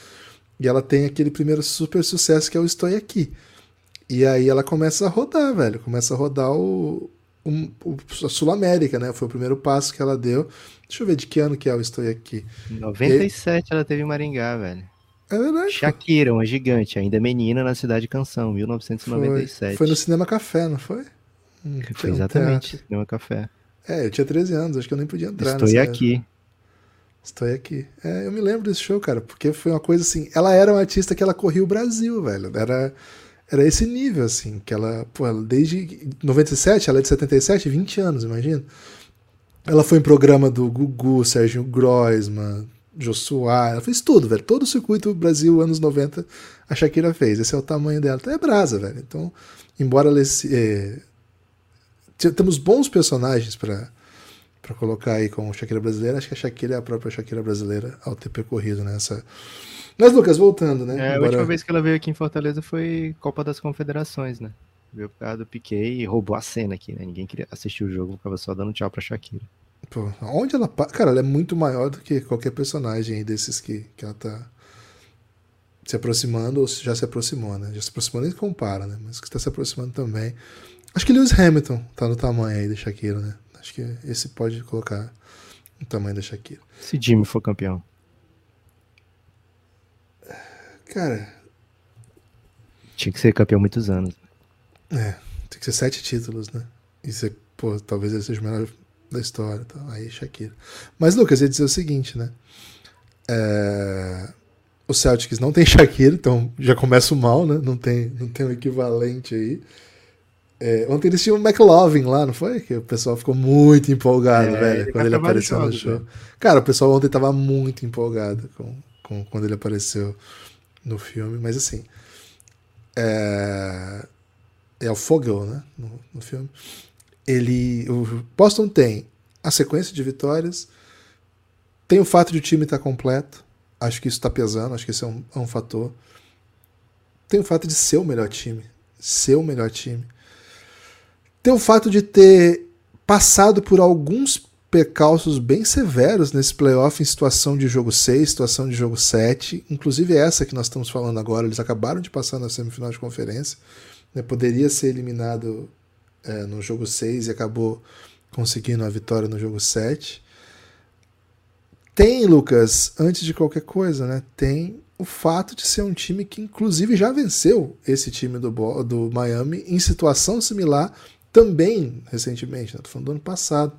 E ela tem aquele primeiro super sucesso que é o Estou Aqui. E aí ela começa a rodar, velho. Começa a rodar o, o- o- a Sul-América, né? Foi o primeiro passo que ela deu. Deixa eu ver de que ano que é o Estou Aqui. Em 97 ela teve em Maringá, velho. É verdade. Shakira, uma gigante, ainda menina na cidade Canção, Foi, 1997. foi no Cinema Café, não foi? Hum, Foi um exatamente. Cinema Café. É, eu tinha 13 anos, acho que eu nem podia entrar Estou nessa época. aqui. Estou aqui. É, eu me lembro desse show, cara, porque foi uma coisa assim. Ela era uma artista que ela corria o Brasil, velho. Era, era esse nível, assim, que ela, pô, ela, desde 97, ela é de 77, 20 anos, imagina. Ela foi em programa do Gugu, Sérgio Groisman, Josuá, ela fez tudo, velho. Todo o circuito Brasil, anos 90, a Shakira fez. Esse é o tamanho dela. Então é brasa, velho. Então, embora ela. se- t- temos bons personagens pra para colocar aí como Shakira brasileira, acho que a Shakira é a própria Shakira brasileira ao ter percorrido nessa. Mas, Lucas, voltando, né? É, a Embora- última vez que ela veio aqui em Fortaleza foi Copa das Confederações, né? Veio por causa do Piquet e roubou a cena aqui, né? Ninguém queria assistir o jogo, ficava só dando tchau pra Shakira. Pô, onde ela. Cara, ela é muito maior do que qualquer personagem aí desses que, que ela tá se aproximando ou já se aproximou, né? Já se aproximou nem compara, né? Mas que está se aproximando também. Acho que Lewis Hamilton tá no tamanho aí da Shakira, né? Acho que esse pode colocar o tamanho da Shakira. Se Jimmy for campeão. Cara, Tinha que ser campeão há muitos anos. É, tem que ser sete títulos, né? E você, pô, talvez ele seja o melhor da história. Então, aí, Shakira. Mas, Lucas, ia dizer o seguinte, né? É, O Celtics não tem Shakira, então já começa o mal, né? Não tem, não tem um equivalente aí. É, ontem eles tinham o McLovin lá, não foi? Que o pessoal ficou muito empolgado, É, velho, ele quando ele apareceu no show. né? Cara, o pessoal ontem tava muito empolgado com, com quando ele apareceu no filme, mas assim. É, é o Fogel, né? No, no filme. Ele. O Boston tem a sequência de vitórias, tem o fato de o time estar completo. Acho que isso está pesando, acho que isso é um, é um fator. Tem o fato de ser o melhor time. Ser o melhor time. Tem o fato de ter passado por alguns percalços bem severos nesse playoff em situação de jogo 6, situação de jogo 7, inclusive essa que nós estamos falando agora, eles acabaram de passar na semifinal de conferência, né? poderia ser eliminado é, no jogo 6 e acabou conseguindo a vitória no jogo 7. Tem, Lucas, antes de qualquer coisa, né? Tem o fato de ser um time que, inclusive, já venceu esse time do, do Miami em situação similar também recentemente, né? Tô falando do ano passado.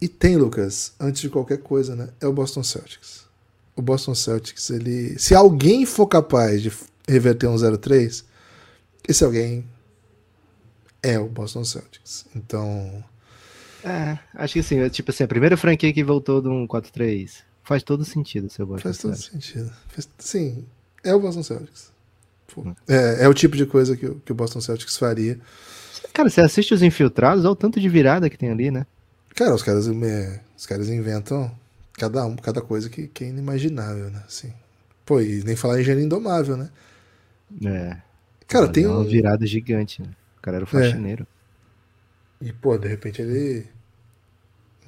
E tem, Lucas, antes de qualquer coisa, né? É o Boston Celtics. O Boston Celtics, ele. Se alguém for capaz de reverter um 0-3, esse alguém é o Boston Celtics. Então. É, acho que sim. Tipo assim, a primeira franquia que voltou de um 4-3. Faz todo sentido, seu Boston Faz todo sentido. Sim, é o Boston Celtics. Hum. É, é, o tipo de coisa que, que o Boston Celtics faria. Cara, você assiste os infiltrados, olha o tanto de virada que tem ali, né? Cara, os caras, é, os caras inventam cada um, cada coisa que, que é inimaginável, né? Assim. Pô, e nem falar em gênio indomável, né? É. Cara, tem uma um... virada gigante, né? O cara era o é. faxineiro. É. E, pô, de repente ele.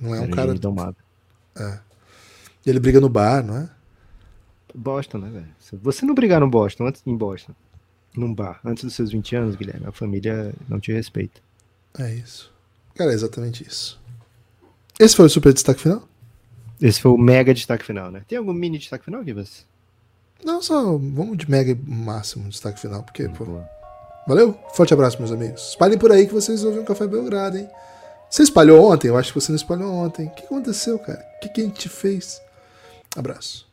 Não é era um cara. Indomável. É. E ele briga no bar, não é? Boston, né, velho? Você não brigar no Boston, antes em Boston, num bar, antes dos seus 20 anos, Guilherme, a família não te respeita. É isso. Cara, é exatamente isso. Esse foi o super destaque final? Esse foi o mega destaque final, né? Tem algum mini destaque final, Gibas? Não, só vamos de mega máximo destaque final, porque, pô. Valeu? Forte abraço, meus amigos. Espalhem por aí que vocês ouvem um Café Belgrado, hein? Você espalhou ontem? Eu acho que você não espalhou ontem. O que aconteceu, cara? O que, que a gente fez? Abraço.